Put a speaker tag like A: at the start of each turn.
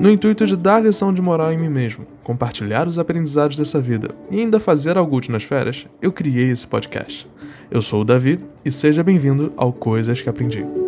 A: No intuito de dar lição de moral em mim mesmo, compartilhar os aprendizados dessa vida e ainda fazer algo útil nas férias, eu criei esse podcast. Eu sou o Davi e seja bem-vindo ao Coisas que Aprendi.